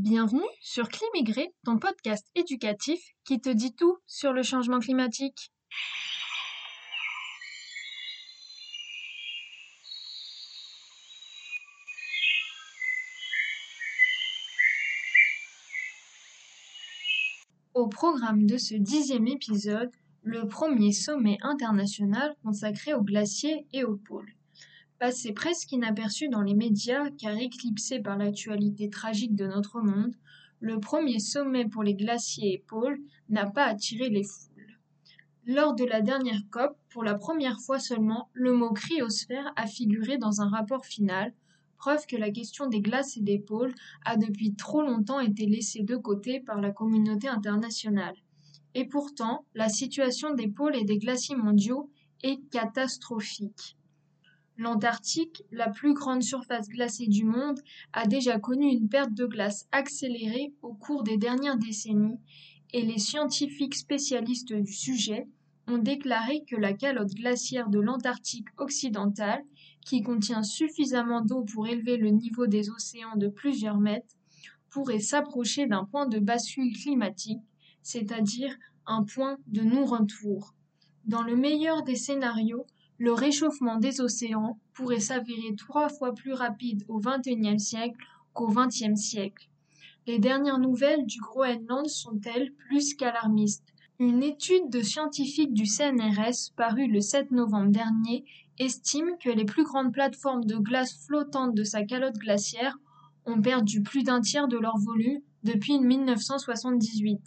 Bienvenue sur Climigré, ton podcast éducatif qui te dit tout sur le changement climatique. Au programme de ce dixième épisode, le premier sommet international consacré aux glaciers et aux pôles. Passé presque inaperçu dans les médias car éclipsé par l'actualité tragique de notre monde, le premier sommet pour les glaciers et pôles n'a pas attiré les foules. Lors de la dernière COP, pour la première fois seulement, le mot cryosphère a figuré dans un rapport final, preuve que la question des glaces et des pôles a depuis trop longtemps été laissée de côté par la communauté internationale. Et pourtant, la situation des pôles et des glaciers mondiaux est catastrophique. L'Antarctique, la plus grande surface glacée du monde, a déjà connu une perte de glace accélérée au cours des dernières décennies et les scientifiques spécialistes du sujet ont déclaré que la calotte glaciaire de l'Antarctique occidentale, qui contient suffisamment d'eau pour élever le niveau des océans de plusieurs mètres, pourrait s'approcher d'un point de bascule climatique, c'est-à-dire un point de non-retour. Dans le meilleur des scénarios, le réchauffement des océans pourrait s'avérer trois fois plus rapide au XXIe siècle qu'au XXe siècle. Les dernières nouvelles du Groenland sont-elles plus qu'alarmistes? Une étude de scientifiques du CNRS parue le 7 novembre dernier estime que les plus grandes plateformes de glace flottantes de sa calotte glaciaire ont perdu plus d'un tiers de leur volume depuis 1978.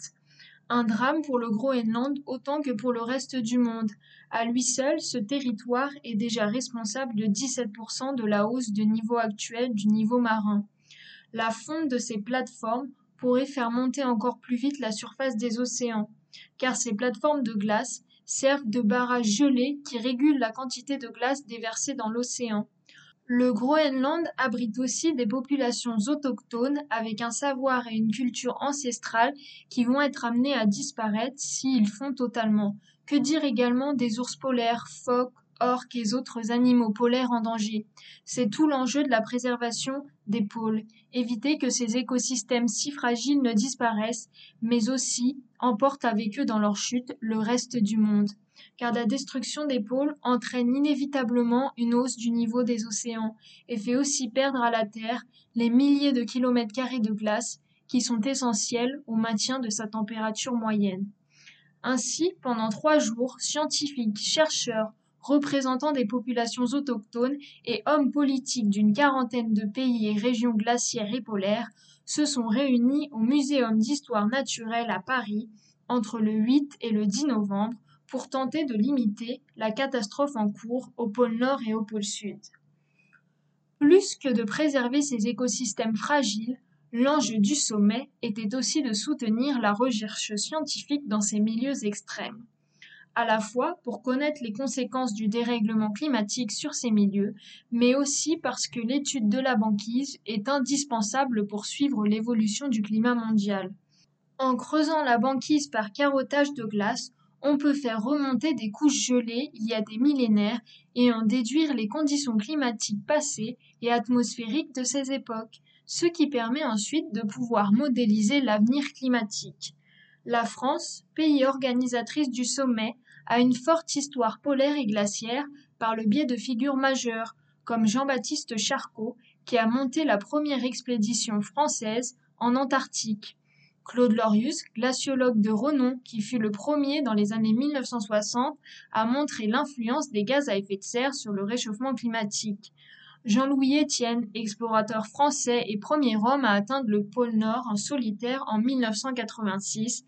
Un drame pour le Groenland autant que pour le reste du monde, à lui seul, ce territoire est déjà responsable de 17% de la hausse de niveau actuel du niveau marin. La fonte de ces plateformes pourrait faire monter encore plus vite la surface des océans, car ces plateformes de glace servent de barrages gelés qui régulent la quantité de glace déversée dans l'océan. Le Groenland abrite aussi des populations autochtones avec un savoir et une culture ancestrale qui vont être amenés à disparaître s'ils font totalement, que dire également des ours polaires, phoques, orques et autres animaux polaires en danger C'est tout l'enjeu de la préservation des pôles. Éviter que ces écosystèmes si fragiles ne disparaissent, mais aussi emportent avec eux dans leur chute le reste du monde. Car la destruction des pôles entraîne inévitablement une hausse du niveau des océans et fait aussi perdre à la Terre les milliers de kilomètres carrés de glace qui sont essentiels au maintien de sa température moyenne. Ainsi, pendant trois jours, scientifiques, chercheurs, représentants des populations autochtones et hommes politiques d'une quarantaine de pays et régions glaciaires et polaires se sont réunis au Muséum d'histoire naturelle à Paris entre le 8 et le 10 novembre pour tenter de limiter la catastrophe en cours au pôle Nord et au pôle Sud. Plus que de préserver ces écosystèmes fragiles, L'enjeu du sommet était aussi de soutenir la recherche scientifique dans ces milieux extrêmes, à la fois pour connaître les conséquences du dérèglement climatique sur ces milieux, mais aussi parce que l'étude de la banquise est indispensable pour suivre l'évolution du climat mondial. En creusant la banquise par carottage de glace, on peut faire remonter des couches gelées il y a des millénaires et en déduire les conditions climatiques passées et atmosphériques de ces époques ce qui permet ensuite de pouvoir modéliser l'avenir climatique. La France, pays organisatrice du sommet, a une forte histoire polaire et glaciaire par le biais de figures majeures, comme Jean-Baptiste Charcot, qui a monté la première expédition française en Antarctique. Claude Lorius, glaciologue de renom qui fut le premier dans les années 1960 à montrer l'influence des gaz à effet de serre sur le réchauffement climatique. Jean-Louis Étienne, explorateur français et premier homme à atteindre le pôle Nord en solitaire en 1986,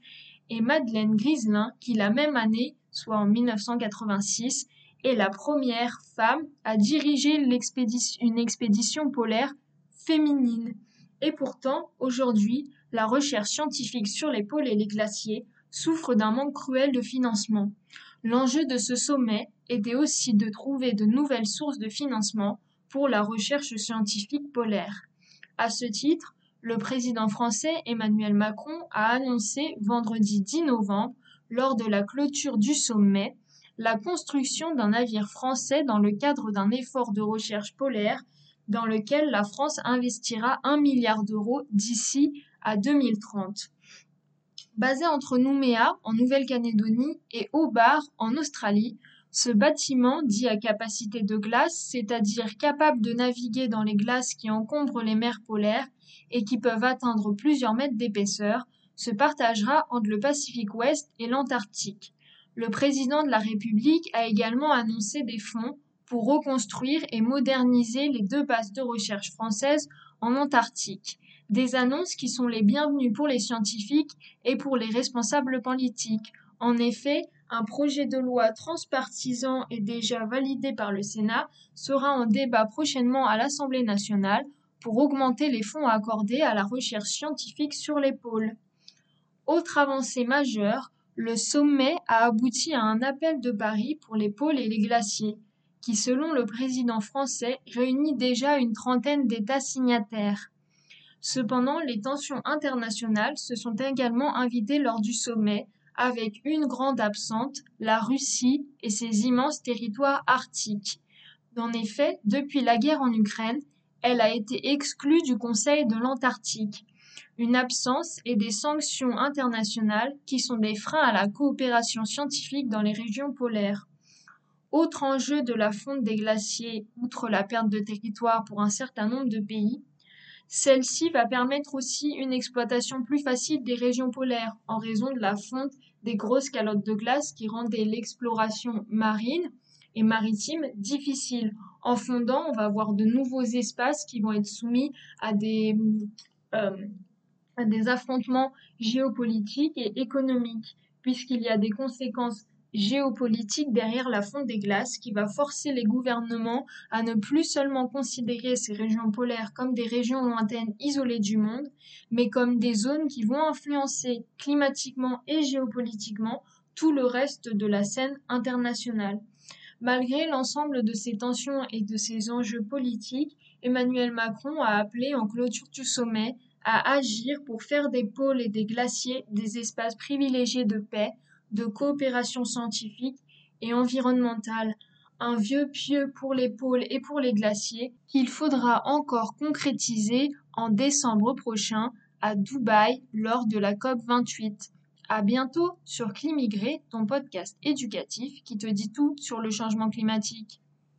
et Madeleine Griselin, qui la même année, soit en 1986, est la première femme à diriger une expédition polaire féminine. Et pourtant, aujourd'hui, la recherche scientifique sur les pôles et les glaciers souffre d'un manque cruel de financement. L'enjeu de ce sommet était aussi de trouver de nouvelles sources de financement pour la recherche scientifique polaire. À ce titre, le président français Emmanuel Macron a annoncé vendredi 10 novembre, lors de la clôture du sommet, la construction d'un navire français dans le cadre d'un effort de recherche polaire dans lequel la France investira 1 milliard d'euros d'ici à 2030. Basé entre Nouméa, en Nouvelle-Calédonie, et Hobart, en Australie, ce bâtiment, dit à capacité de glace, c'est-à-dire capable de naviguer dans les glaces qui encombrent les mers polaires et qui peuvent atteindre plusieurs mètres d'épaisseur, se partagera entre le Pacifique Ouest et l'Antarctique. Le président de la République a également annoncé des fonds pour reconstruire et moderniser les deux bases de recherche françaises en Antarctique. Des annonces qui sont les bienvenues pour les scientifiques et pour les responsables politiques. En effet, un projet de loi transpartisan est déjà validé par le Sénat sera en débat prochainement à l'Assemblée nationale pour augmenter les fonds accordés à la recherche scientifique sur les pôles. Autre avancée majeure, le sommet a abouti à un appel de Paris pour les pôles et les glaciers, qui selon le président français réunit déjà une trentaine d'États signataires. Cependant, les tensions internationales se sont également invitées lors du sommet, avec une grande absente, la Russie et ses immenses territoires arctiques. En effet, depuis la guerre en Ukraine, elle a été exclue du Conseil de l'Antarctique. Une absence et des sanctions internationales qui sont des freins à la coopération scientifique dans les régions polaires. Autre enjeu de la fonte des glaciers, outre la perte de territoire pour un certain nombre de pays, celle-ci va permettre aussi une exploitation plus facile des régions polaires en raison de la fonte des grosses calottes de glace qui rendaient l'exploration marine et maritime difficile. En fondant, on va avoir de nouveaux espaces qui vont être soumis à des, euh, à des affrontements géopolitiques et économiques, puisqu'il y a des conséquences géopolitique derrière la fonte des glaces qui va forcer les gouvernements à ne plus seulement considérer ces régions polaires comme des régions lointaines isolées du monde, mais comme des zones qui vont influencer climatiquement et géopolitiquement tout le reste de la scène internationale. Malgré l'ensemble de ces tensions et de ces enjeux politiques, Emmanuel Macron a appelé en clôture du sommet à agir pour faire des pôles et des glaciers des espaces privilégiés de paix, de coopération scientifique et environnementale, un vieux pieux pour les pôles et pour les glaciers qu'il faudra encore concrétiser en décembre prochain à Dubaï lors de la COP 28. À bientôt sur Climigré, ton podcast éducatif qui te dit tout sur le changement climatique.